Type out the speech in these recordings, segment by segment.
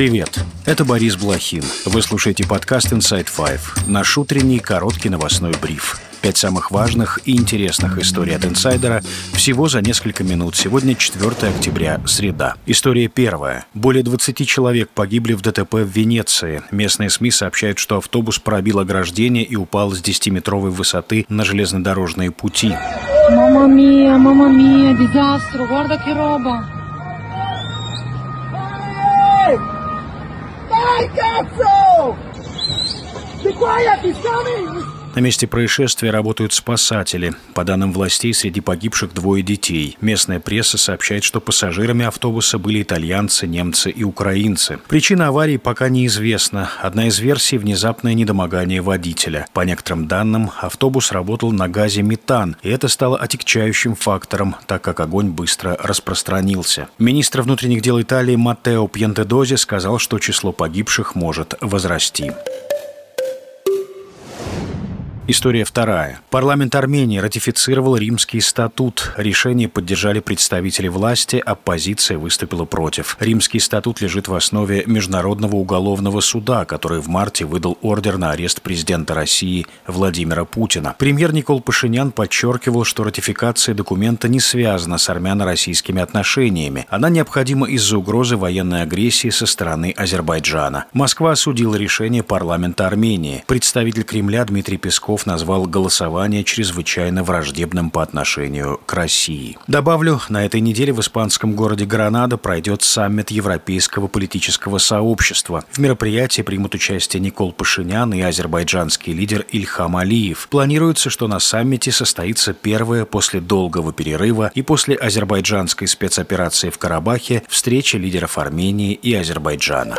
Привет, это Борис Блохин. Вы слушаете подкаст Inside Five, наш утренний короткий новостной бриф. Пять самых важных и интересных историй от инсайдера всего за несколько минут. Сегодня 4 октября, среда. История первая. Более 20 человек погибли в ДТП в Венеции. Местные СМИ сообщают, что автобус пробил ограждение и упал с 10-метровой высоты на железнодорожные пути. Mamma mia, mamma mia, disastro, guarda che roba. Be quiet, he's coming! На месте происшествия работают спасатели. По данным властей, среди погибших двое детей. Местная пресса сообщает, что пассажирами автобуса были итальянцы, немцы и украинцы. Причина аварии пока неизвестна. Одна из версий – внезапное недомогание водителя. По некоторым данным, автобус работал на газе метан, и это стало отягчающим фактором, так как огонь быстро распространился. Министр внутренних дел Италии Маттео Пьентедози сказал, что число погибших может возрасти. История вторая. Парламент Армении ратифицировал Римский статут. Решение поддержали представители власти, оппозиция выступила против. Римский статут лежит в основе Международного уголовного суда, который в марте выдал ордер на арест президента России Владимира Путина. Премьер Никол Пашинян подчеркивал, что ратификация документа не связана с армяно-российскими отношениями. Она необходима из-за угрозы военной агрессии со стороны Азербайджана. Москва осудила решение парламента Армении. Представитель Кремля Дмитрий Песков Песков назвал голосование чрезвычайно враждебным по отношению к России. Добавлю, на этой неделе в испанском городе Гранада пройдет саммит Европейского политического сообщества. В мероприятии примут участие Никол Пашинян и азербайджанский лидер Ильхам Алиев. Планируется, что на саммите состоится первая после долгого перерыва и после азербайджанской спецоперации в Карабахе встреча лидеров Армении и Азербайджана.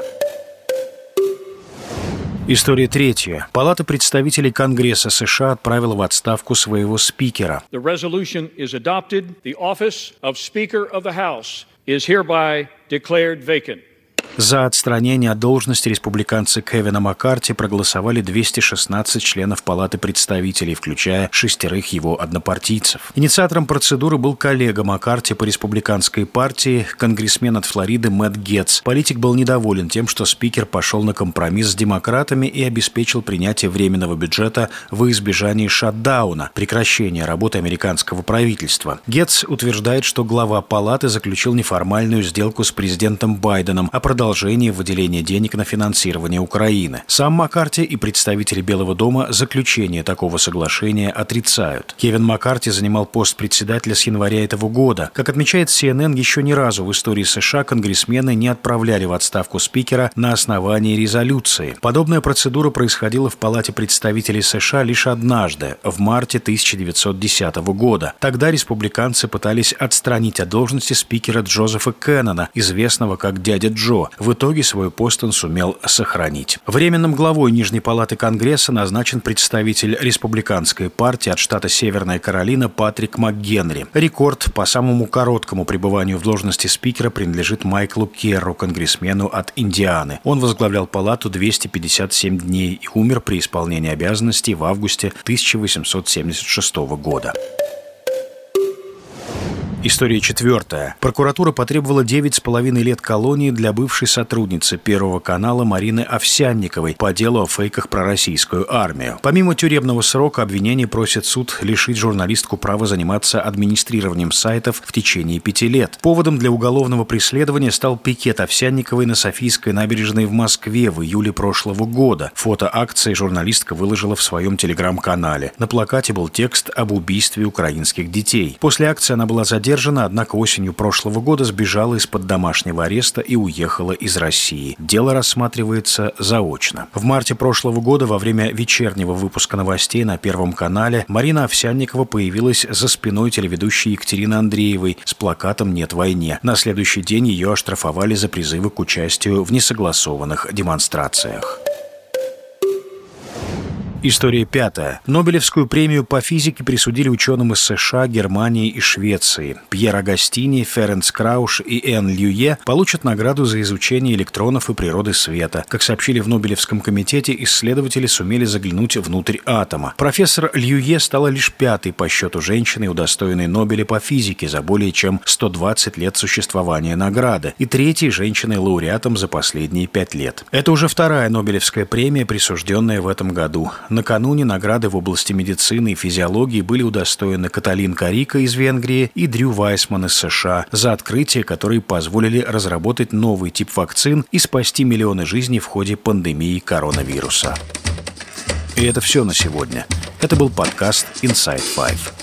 История третья. Палата представителей Конгресса США отправила в отставку своего спикера. Is hereby declared vacant. За отстранение от должности республиканцы Кевина Маккарти проголосовали 216 членов Палаты представителей, включая шестерых его однопартийцев. Инициатором процедуры был коллега Маккарти по республиканской партии, конгрессмен от Флориды Мэтт Гетц. Политик был недоволен тем, что спикер пошел на компромисс с демократами и обеспечил принятие временного бюджета в избежании шатдауна, прекращения работы американского правительства. Гетц утверждает, что глава палаты заключил неформальную сделку с президентом Байденом о продолжении продолжение выделения денег на финансирование Украины. Сам Маккарти и представители Белого дома заключение такого соглашения отрицают. Кевин Маккарти занимал пост председателя с января этого года. Как отмечает CNN, еще ни разу в истории США конгрессмены не отправляли в отставку спикера на основании резолюции. Подобная процедура происходила в Палате представителей США лишь однажды, в марте 1910 года. Тогда республиканцы пытались отстранить от должности спикера Джозефа Кеннона, известного как дядя Джо, в итоге свой пост он сумел сохранить. Временным главой Нижней палаты Конгресса назначен представитель республиканской партии от штата Северная Каролина Патрик МакГенри. Рекорд по самому короткому пребыванию в должности спикера принадлежит Майклу Керру, конгрессмену от Индианы. Он возглавлял палату 257 дней и умер при исполнении обязанностей в августе 1876 года. История четвертая. Прокуратура потребовала 9,5 лет колонии для бывшей сотрудницы Первого канала Марины Овсянниковой по делу о фейках про российскую армию. Помимо тюремного срока, обвинение просит суд лишить журналистку права заниматься администрированием сайтов в течение пяти лет. Поводом для уголовного преследования стал пикет Овсянниковой на Софийской набережной в Москве в июле прошлого года. Фото акции журналистка выложила в своем телеграм-канале. На плакате был текст об убийстве украинских детей. После акции она была задержана задержана, однако осенью прошлого года сбежала из-под домашнего ареста и уехала из России. Дело рассматривается заочно. В марте прошлого года во время вечернего выпуска новостей на Первом канале Марина Овсянникова появилась за спиной телеведущей Екатерины Андреевой с плакатом «Нет войне». На следующий день ее оштрафовали за призывы к участию в несогласованных демонстрациях. История пятая. Нобелевскую премию по физике присудили ученым из США, Германии и Швеции. Пьер Агастини, Ференц Крауш и Эн Льюе получат награду за изучение электронов и природы света. Как сообщили в Нобелевском комитете, исследователи сумели заглянуть внутрь атома. Профессор Льюе стала лишь пятой по счету женщиной, удостоенной Нобеля по физике за более чем 120 лет существования награды, и третьей женщиной-лауреатом за последние пять лет. Это уже вторая Нобелевская премия, присужденная в этом году. Накануне награды в области медицины и физиологии были удостоены Каталин Карика из Венгрии и Дрю Вайсман из США за открытия, которые позволили разработать новый тип вакцин и спасти миллионы жизней в ходе пандемии коронавируса. И это все на сегодня. Это был подкаст Inside Five.